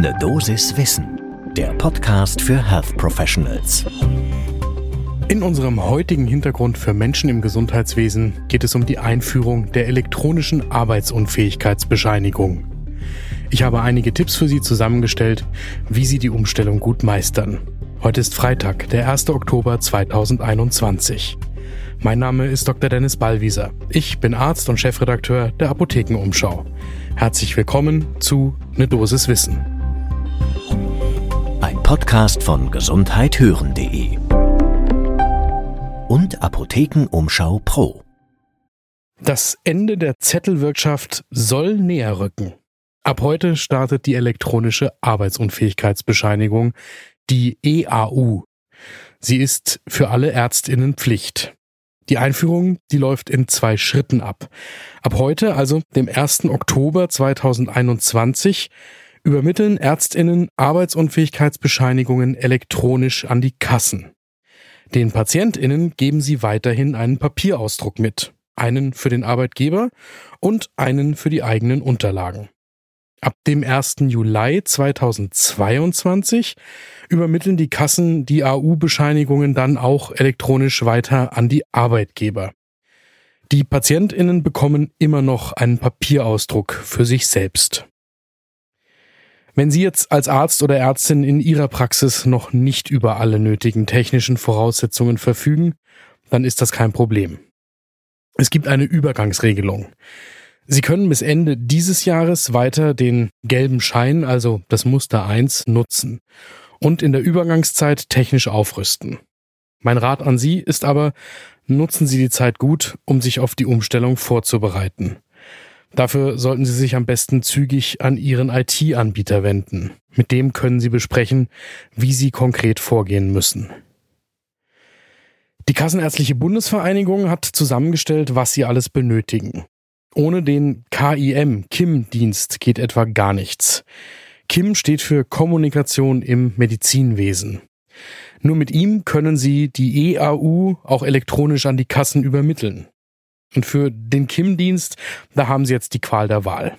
Ne Dosis Wissen, der Podcast für Health Professionals. In unserem heutigen Hintergrund für Menschen im Gesundheitswesen geht es um die Einführung der elektronischen Arbeitsunfähigkeitsbescheinigung. Ich habe einige Tipps für Sie zusammengestellt, wie Sie die Umstellung gut meistern. Heute ist Freitag, der 1. Oktober 2021. Mein Name ist Dr. Dennis Ballwieser. Ich bin Arzt und Chefredakteur der Apothekenumschau. Herzlich willkommen zu Ne Dosis Wissen. Ein Podcast von gesundheithören.de und Apothekenumschau Pro. Das Ende der Zettelwirtschaft soll näher rücken. Ab heute startet die elektronische Arbeitsunfähigkeitsbescheinigung, die EAU. Sie ist für alle Ärztinnen Pflicht. Die Einführung, die läuft in zwei Schritten ab. Ab heute, also dem 1. Oktober 2021, übermitteln Ärztinnen Arbeitsunfähigkeitsbescheinigungen elektronisch an die Kassen. Den Patientinnen geben sie weiterhin einen Papierausdruck mit, einen für den Arbeitgeber und einen für die eigenen Unterlagen. Ab dem 1. Juli 2022 übermitteln die Kassen die AU-Bescheinigungen dann auch elektronisch weiter an die Arbeitgeber. Die Patientinnen bekommen immer noch einen Papierausdruck für sich selbst. Wenn Sie jetzt als Arzt oder Ärztin in Ihrer Praxis noch nicht über alle nötigen technischen Voraussetzungen verfügen, dann ist das kein Problem. Es gibt eine Übergangsregelung. Sie können bis Ende dieses Jahres weiter den gelben Schein, also das Muster 1, nutzen und in der Übergangszeit technisch aufrüsten. Mein Rat an Sie ist aber, nutzen Sie die Zeit gut, um sich auf die Umstellung vorzubereiten. Dafür sollten Sie sich am besten zügig an Ihren IT-Anbieter wenden. Mit dem können Sie besprechen, wie Sie konkret vorgehen müssen. Die Kassenärztliche Bundesvereinigung hat zusammengestellt, was Sie alles benötigen. Ohne den KIM, KIM-Dienst, geht etwa gar nichts. KIM steht für Kommunikation im Medizinwesen. Nur mit ihm können Sie die EAU auch elektronisch an die Kassen übermitteln. Und für den KIM-Dienst, da haben Sie jetzt die Qual der Wahl.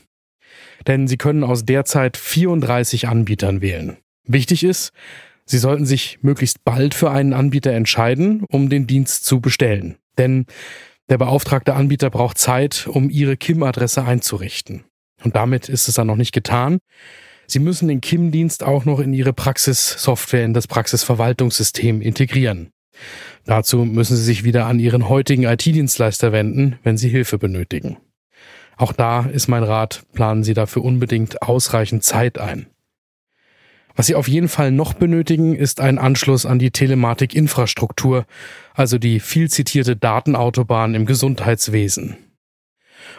Denn Sie können aus derzeit 34 Anbietern wählen. Wichtig ist, Sie sollten sich möglichst bald für einen Anbieter entscheiden, um den Dienst zu bestellen. Denn der beauftragte Anbieter braucht Zeit, um Ihre KIM-Adresse einzurichten. Und damit ist es dann noch nicht getan. Sie müssen den KIM-Dienst auch noch in Ihre Praxissoftware, in das Praxisverwaltungssystem integrieren. Dazu müssen Sie sich wieder an Ihren heutigen IT-Dienstleister wenden, wenn Sie Hilfe benötigen. Auch da ist mein Rat, planen Sie dafür unbedingt ausreichend Zeit ein. Was Sie auf jeden Fall noch benötigen, ist ein Anschluss an die Telematikinfrastruktur, also die viel zitierte Datenautobahn im Gesundheitswesen.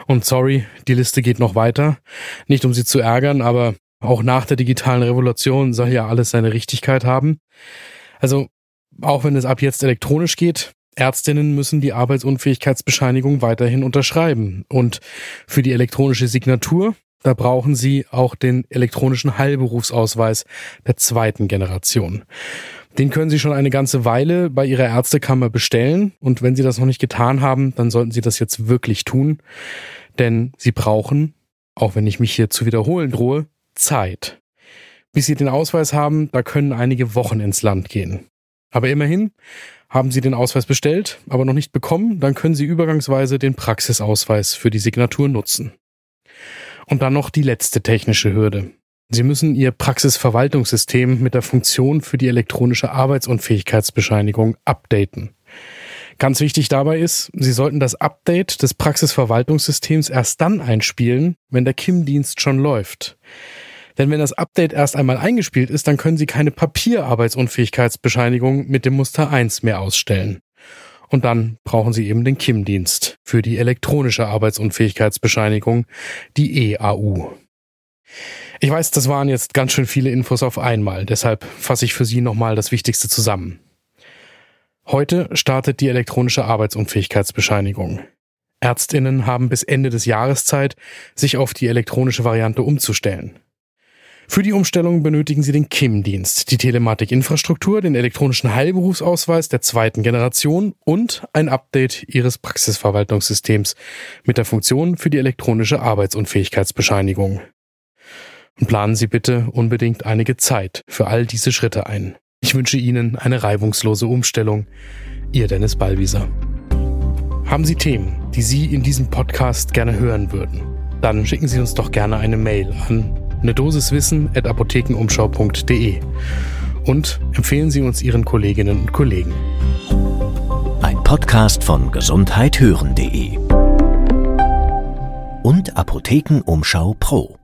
Und sorry, die Liste geht noch weiter. Nicht um Sie zu ärgern, aber auch nach der digitalen Revolution soll ja alles seine Richtigkeit haben. Also, auch wenn es ab jetzt elektronisch geht, Ärztinnen müssen die Arbeitsunfähigkeitsbescheinigung weiterhin unterschreiben. Und für die elektronische Signatur da brauchen Sie auch den elektronischen Heilberufsausweis der zweiten Generation. Den können Sie schon eine ganze Weile bei Ihrer Ärztekammer bestellen. Und wenn Sie das noch nicht getan haben, dann sollten Sie das jetzt wirklich tun. Denn Sie brauchen, auch wenn ich mich hier zu wiederholen drohe, Zeit. Bis Sie den Ausweis haben, da können einige Wochen ins Land gehen. Aber immerhin, haben Sie den Ausweis bestellt, aber noch nicht bekommen, dann können Sie übergangsweise den Praxisausweis für die Signatur nutzen. Und dann noch die letzte technische Hürde. Sie müssen Ihr Praxisverwaltungssystem mit der Funktion für die elektronische Arbeitsunfähigkeitsbescheinigung updaten. Ganz wichtig dabei ist, Sie sollten das Update des Praxisverwaltungssystems erst dann einspielen, wenn der KIM-Dienst schon läuft. Denn wenn das Update erst einmal eingespielt ist, dann können Sie keine Papierarbeitsunfähigkeitsbescheinigung mit dem Muster 1 mehr ausstellen. Und dann brauchen Sie eben den KIM-Dienst für die elektronische Arbeitsunfähigkeitsbescheinigung, die EAU. Ich weiß, das waren jetzt ganz schön viele Infos auf einmal, deshalb fasse ich für Sie nochmal das Wichtigste zusammen. Heute startet die elektronische Arbeitsunfähigkeitsbescheinigung. Ärztinnen haben bis Ende des Jahres Zeit, sich auf die elektronische Variante umzustellen. Für die Umstellung benötigen Sie den KIM-Dienst, die Telematikinfrastruktur, den elektronischen Heilberufsausweis der zweiten Generation und ein Update Ihres Praxisverwaltungssystems mit der Funktion für die elektronische Arbeitsunfähigkeitsbescheinigung. Und planen Sie bitte unbedingt einige Zeit für all diese Schritte ein. Ich wünsche Ihnen eine reibungslose Umstellung. Ihr Dennis Ballwieser. Haben Sie Themen, die Sie in diesem Podcast gerne hören würden? Dann schicken Sie uns doch gerne eine Mail an eine Dosis Wissen at apothekenumschau.de und empfehlen Sie uns Ihren Kolleginnen und Kollegen. Ein Podcast von gesundheithören.de und Apothekenumschau Pro.